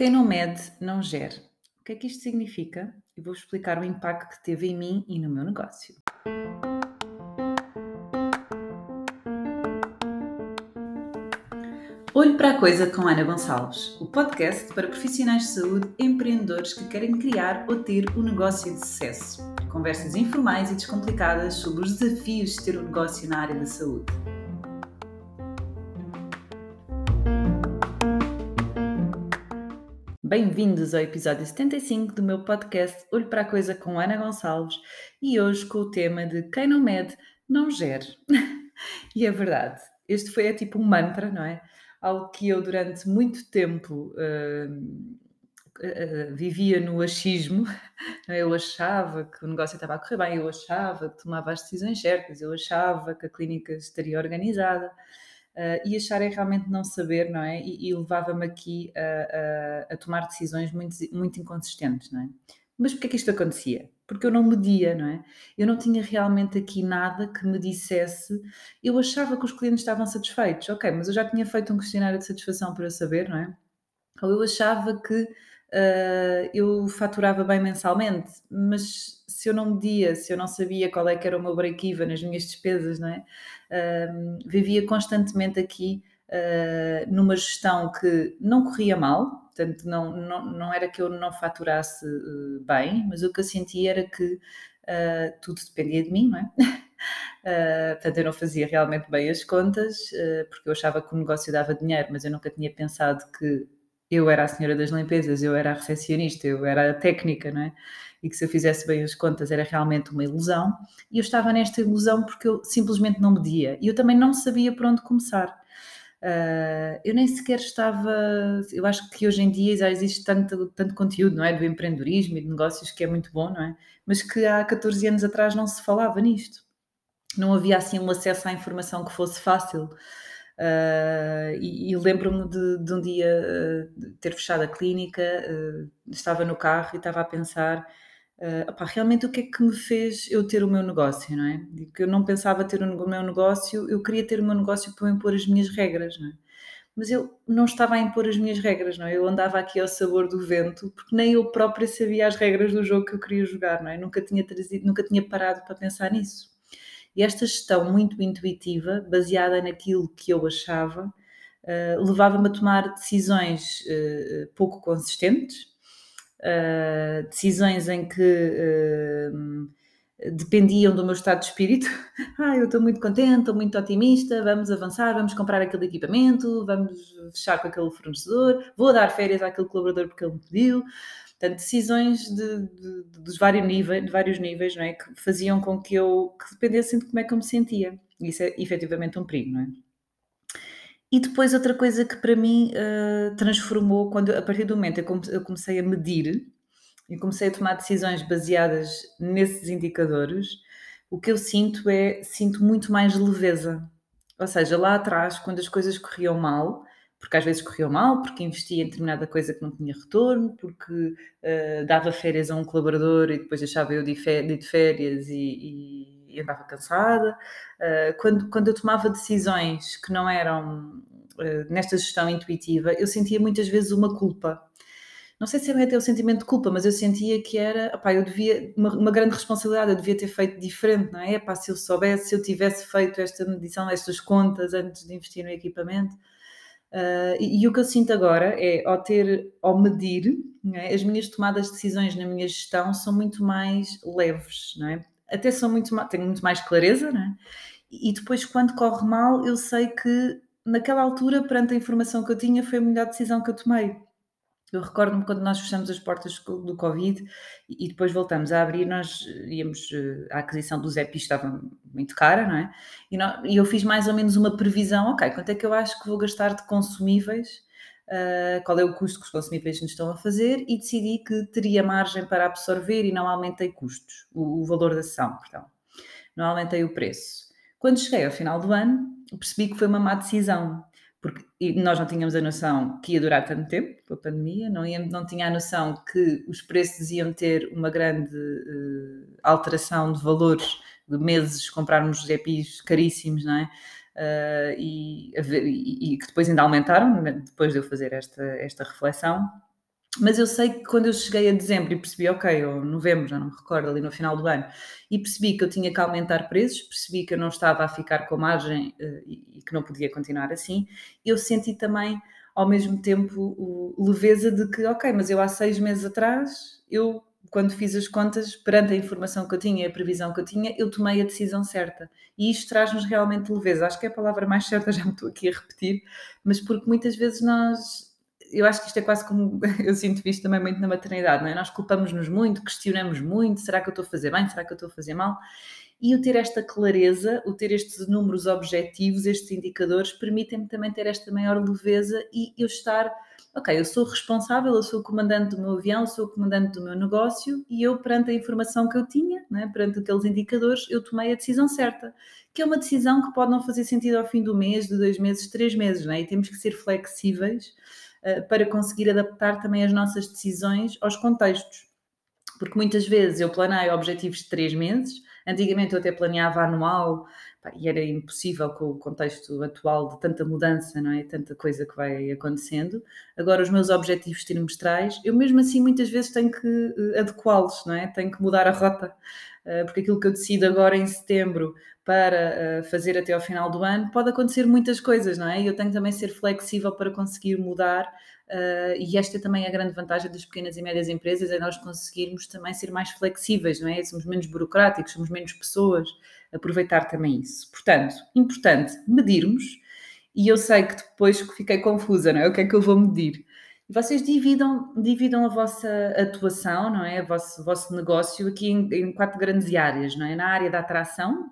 Quem não mede, não gera. O que é que isto significa? E vou explicar o impacto que teve em mim e no meu negócio. Olho para a Coisa com Ana Gonçalves, o podcast para profissionais de saúde empreendedores que querem criar ou ter um negócio de sucesso. Conversas informais e descomplicadas sobre os desafios de ter um negócio na área da saúde. Bem-vindos ao episódio 75 do meu podcast Olho para a Coisa com Ana Gonçalves e hoje com o tema de quem não mede, não gere. e é verdade, este foi é tipo um mantra, não é? Algo que eu durante muito tempo uh, uh, vivia no achismo, eu achava que o negócio estava a correr bem, eu achava que tomava as decisões certas, eu achava que a clínica estaria organizada uh, e achar é realmente não saber, não é? E, e levava-me aqui a, a, a, tomar decisões muito, muito inconsistentes, não é? Mas porquê é que isto acontecia? Porque eu não media, não é? Eu não tinha realmente aqui nada que me dissesse. Eu achava que os clientes estavam satisfeitos, ok, mas eu já tinha feito um questionário de satisfação para saber, não é? Ou eu achava que uh, eu faturava bem mensalmente, mas se eu não media, se eu não sabia qual é que era o meu break-even, nas minhas despesas, não é? Uh, vivia constantemente aqui uh, numa gestão que não corria mal, portanto, não, não, não era que eu não faturasse bem, mas o que eu sentia era que tudo dependia de mim, não é? Uh, portanto, eu não fazia realmente bem as contas, uh, porque eu achava que o negócio dava dinheiro, mas eu nunca tinha pensado que eu era a senhora das limpezas, eu era a recepcionista, eu era a técnica, não é? E que se eu fizesse bem as contas era realmente uma ilusão. E eu estava nesta ilusão porque eu simplesmente não media. E eu também não sabia por onde começar. Uh, eu nem sequer estava. Eu acho que hoje em dia já existe tanto, tanto conteúdo, não é? Do empreendedorismo e de negócios que é muito bom, não é? Mas que há 14 anos atrás não se falava nisto. Não havia assim um acesso à informação que fosse fácil. Uh, e, e lembro-me de, de, um dia uh, ter fechado a clínica, uh, estava no carro e estava a pensar realmente o que é que me fez eu ter o meu negócio, não é? Que eu não pensava ter o meu negócio, eu queria ter o meu negócio para impor as minhas regras, não é? Mas eu não estava a impor as minhas regras, não é? Eu andava aqui ao sabor do vento, porque nem eu própria sabia as regras do jogo que eu queria jogar, não é? Nunca tinha trazido, nunca tinha parado para pensar nisso. E esta gestão muito intuitiva, baseada naquilo que eu achava, uh, levava-me a tomar decisões uh, pouco consistentes, uh, decisões em que dependiam do meu estado de espírito. ah, eu estou muito contente, estou muito otimista, vamos avançar, vamos comprar aquele equipamento, vamos fechar com aquele fornecedor, vou dar férias àquele colaborador porque ele me pediu. Portanto, decisões de, de, de, vários níveis, de vários níveis, não é? Que faziam com que eu que dependessem de como é que eu me sentia. Isso é efetivamente um perigo, não é? E depois outra coisa que para mim uh, transformou, quando a partir do momento eu comecei a medir e comecei a tomar decisões baseadas nesses indicadores, o que eu sinto é, sinto muito mais leveza. Ou seja, lá atrás, quando as coisas corriam mal, porque às vezes corriam mal, porque investia em determinada coisa que não tinha retorno, porque uh, dava férias a um colaborador e depois deixava eu de, férias e, e, andava cansada. Uh, quando, quando eu tomava decisões que não eram uh, nesta gestão intuitiva, eu sentia muitas vezes uma culpa. Não sei se é até o sentimento de culpa, mas eu sentia que era, opá, eu devia, uma, uma, grande responsabilidade, eu devia ter feito diferente, não é? Epá, se eu soubesse, se eu tivesse feito esta medição, estas contas antes de investir no equipamento, Uh, e, e, o que eu sinto agora é, ao ter, ao medir, é? as minhas tomadas de decisões na minha gestão são muito mais leves, não é? Até são muito, tenho muito mais clareza, é? E depois, quando corre mal, eu sei que naquela altura, perante a informação que eu tinha, foi a melhor decisão que eu tomei. Eu recordo-me quando nós fechamos as portas do Covid e depois voltamos a abrir, nós íamos, eh, a aquisição dos EPIs estava muito cara, não é? E, e, eu fiz mais ou menos uma previsão, ok, quanto é que eu acho que vou gastar de consumíveis, uh, qual é o custo que os consumíveis nos estão a fazer e decidi que teria margem para absorver e não aumentei custos, o, o valor da sessão, perdão. Não aumentei o preço. Quando cheguei ao final do ano, percebi que foi uma má decisão, porque nós não tínhamos a noção que ia durar tanto tempo, a pandemia, não, ia, não tinha a noção que os preços iam ter uma grande uh, alteração de valores, de meses, comprarmos EPIs caríssimos, não é? Uh, e, e, e, que depois ainda aumentaram, depois de eu fazer esta, esta reflexão. Mas eu sei que quando eu cheguei a dezembro e percebi, ok, ou novembro, já não me recordo, ali no final do ano, e percebi que eu tinha que aumentar preços, percebi que eu não estava a ficar com margem uh, e, que não podia continuar assim, eu senti também, ao mesmo tempo, leveza de que, ok, mas eu há seis meses atrás, eu, quando fiz as contas, perante a informação que eu tinha e a previsão que eu tinha, eu tomei a decisão certa. E isto traz-nos realmente leveza. Acho que é a palavra mais certa, já me estou aqui a repetir, mas porque muitas vezes nós eu acho que isto é quase como eu sinto visto também muito na maternidade, não é? Nós culpamos-nos muito, questionamos muito: será que eu estou a fazer bem? Será que eu estou a fazer mal? E o ter esta clareza, o ter estes números objetivos, estes indicadores, permitem-me também ter esta maior leveza e eu estar, ok, eu sou responsável, eu sou o comandante do meu avião, sou o comandante do meu negócio e eu, perante a informação que eu tinha, né, perante aqueles indicadores, eu tomei a decisão certa, que é uma decisão que pode não fazer sentido ao fim do mês, de dois meses, três meses, né? e temos que ser flexíveis para conseguir adaptar também as nossas decisões aos contextos. Porque muitas vezes eu planeio objetivos de três meses, antigamente eu até planeava anual, e era impossível com o contexto atual de tanta mudança, não é? Tanta coisa que vai acontecendo. Agora, os meus objetivos trimestrais, eu mesmo assim muitas vezes tenho que eh, adequá-los, não é? Tenho que mudar a rota, eh, porque aquilo que eu decido agora em setembro para fazer até ao final do ano, pode acontecer muitas coisas, não é? E eu tenho também ser flexível para conseguir mudar e esta é também a grande vantagem das pequenas e médias empresas, é nós conseguirmos também ser mais flexíveis, não é? Somos menos burocráticos, somos menos pessoas, aproveitar também isso. Portanto, importante medirmos, e eu sei que depois fiquei confusa, não é? O que é que eu vou medir? Vocês dividam, dividam a vossa atuação, não é? O vosso, vosso negócio aqui em, em quatro grandes áreas, não é? Na área da atração,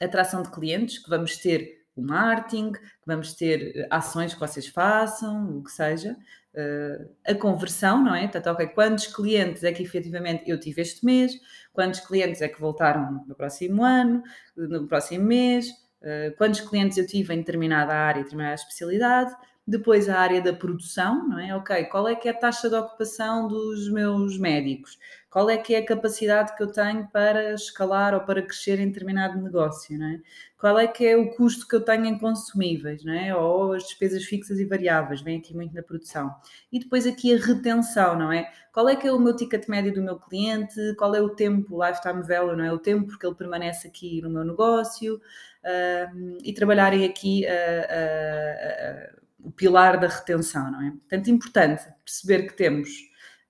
atração de clientes, que vamos ter o marketing, vamos ter eh, ações que vocês façam, o que seja, uh, a conversão, não é? Portanto, ok, quantos clientes é que efetivamente eu tive este mês, quantos clientes é que voltaram no próximo ano, no próximo mês, uh, quantos clientes eu tive em determinada área, determinada especialidade, depois a área da produção, não é? Ok, qual é que é a taxa de ocupação dos meus médicos? Qual é que é a capacidade que eu tenho para escalar ou para crescer em determinado negócio, não é? Qual é que é o custo que eu tenho em consumíveis, não é? Ou as despesas fixas e variáveis, vem aqui muito na produção. E depois aqui a retenção, não é? Qual é que é o meu ticket médio do meu cliente? Qual é o tempo, lifetime value, não é? O tempo que ele permanece aqui no meu negócio? Uh, e trabalharem aqui uh, uh, o pilar da retenção, não é? Portanto, importante perceber que temos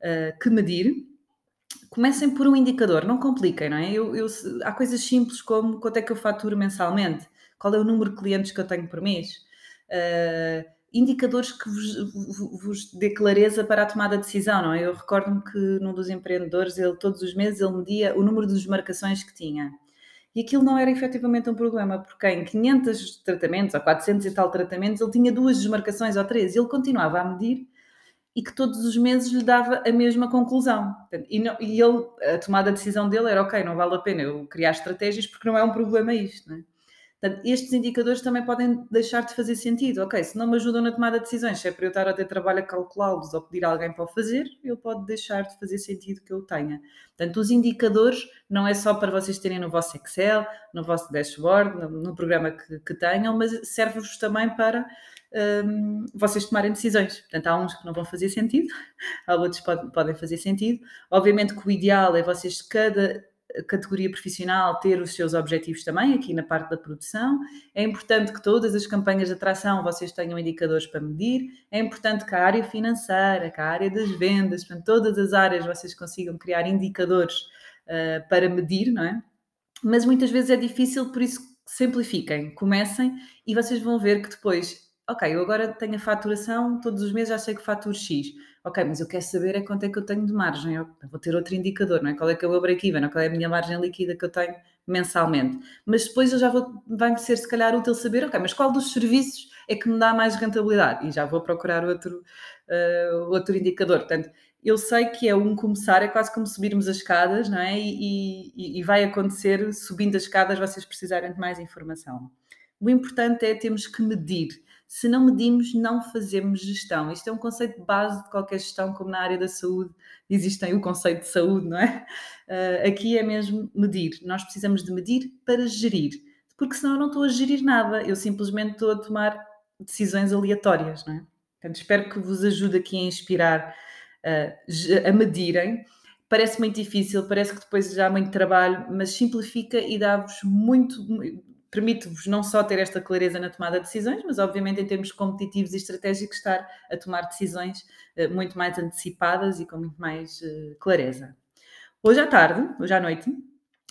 uh, que medir. Comecem por um indicador, não compliquem, não é? Eu, eu, há coisas simples como quanto é que eu faturo mensalmente, qual é o número de clientes que eu tenho por mês, uh, indicadores que vos, vos dê clareza para a tomada de decisão, não é? Eu recordo-me que num dos empreendedores, ele todos os meses ele media o número de desmarcações que tinha e aquilo não era efetivamente um problema, porque em 500 tratamentos ou 400 e tal tratamentos ele tinha duas desmarcações ou três e ele continuava a medir e que todos os meses lhe dava a mesma conclusão. E, não, e ele, a tomada de decisão dele era: ok, não vale a pena eu criar estratégias porque não é um problema isto. Não é? Portanto, estes indicadores também podem deixar de fazer sentido. Ok, se não me ajudam na tomada de decisões, se é para eu estar a ter trabalho a calculá-los ou pedir a alguém para o fazer, ele pode deixar de fazer sentido que eu tenha. Portanto, os indicadores não é só para vocês terem no vosso Excel, no vosso dashboard, no, no programa que, que, tenham, mas serve-vos também para um, vocês tomarem decisões. Portanto, há uns que não vão fazer sentido, há outros que pode, podem fazer sentido. Obviamente que o ideal é vocês, cada categoria profissional ter os seus objetivos também, aqui na parte da produção. É importante que todas as campanhas de atração vocês tenham indicadores para medir. É importante que a área financeira, que a área das vendas, portanto, todas as áreas vocês consigam criar indicadores uh, para medir, não é? Mas muitas vezes é difícil, por isso simplifiquem, comecem e vocês vão ver que depois, ok, eu agora tenho a faturação, todos os meses já sei que faturo X ok, mas eu quero saber é quanto é que eu tenho de margem, eu vou ter outro indicador, não é? Qual é que é o meu break-even, qual é a minha margem líquida que eu tenho mensalmente. Mas depois eu já vou, vai-me ser se calhar útil saber, ok, mas qual dos serviços é que me dá mais rentabilidade? E já vou procurar outro, uh, outro indicador. Portanto, eu sei que é um começar, é quase como subirmos as escadas, não é? E, e, e vai acontecer, subindo as escadas, vocês precisarem de mais informação. O importante é termos que medir se não medimos, não fazemos gestão. Isto é um conceito de base de qualquer gestão, como na área da saúde existem o conceito de saúde, não é? Uh, aqui é mesmo medir. Nós precisamos de medir para gerir, porque senão eu não estou a gerir nada, eu simplesmente estou a tomar decisões aleatórias, não é? Portanto, espero que vos ajude aqui a inspirar uh, a medirem. Parece muito difícil, parece que depois já há muito trabalho, mas simplifica e dá-vos muito, permite-vos não só ter esta clareza na tomada de decisões, mas obviamente em termos competitivos e estratégicos estar a tomar decisões uh, muito mais antecipadas e com muito mais uh, clareza. Hoje à tarde, hoje à noite,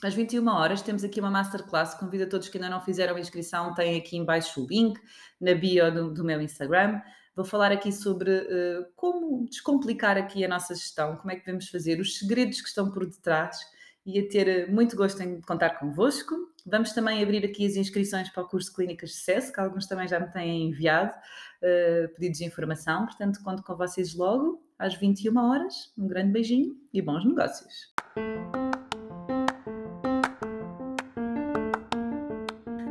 às 21 horas, temos aqui uma masterclass. Convido a todos que ainda não fizeram a inscrição, tem aqui embaixo o link na bio do, do meu Instagram. Vou falar aqui sobre uh, como descomplicar aqui a nossa gestão, como é que devemos fazer, os segredos que estão por detrás e a ter eh, muito gosto em contar convosco. Vamos também abrir aqui as inscrições para o curso Clínicas de Sucesso, que alguns também já me têm enviado uh, pedidos de informação. Portanto, conto com vocês logo às 21 horas. Um grande beijinho e bons negócios!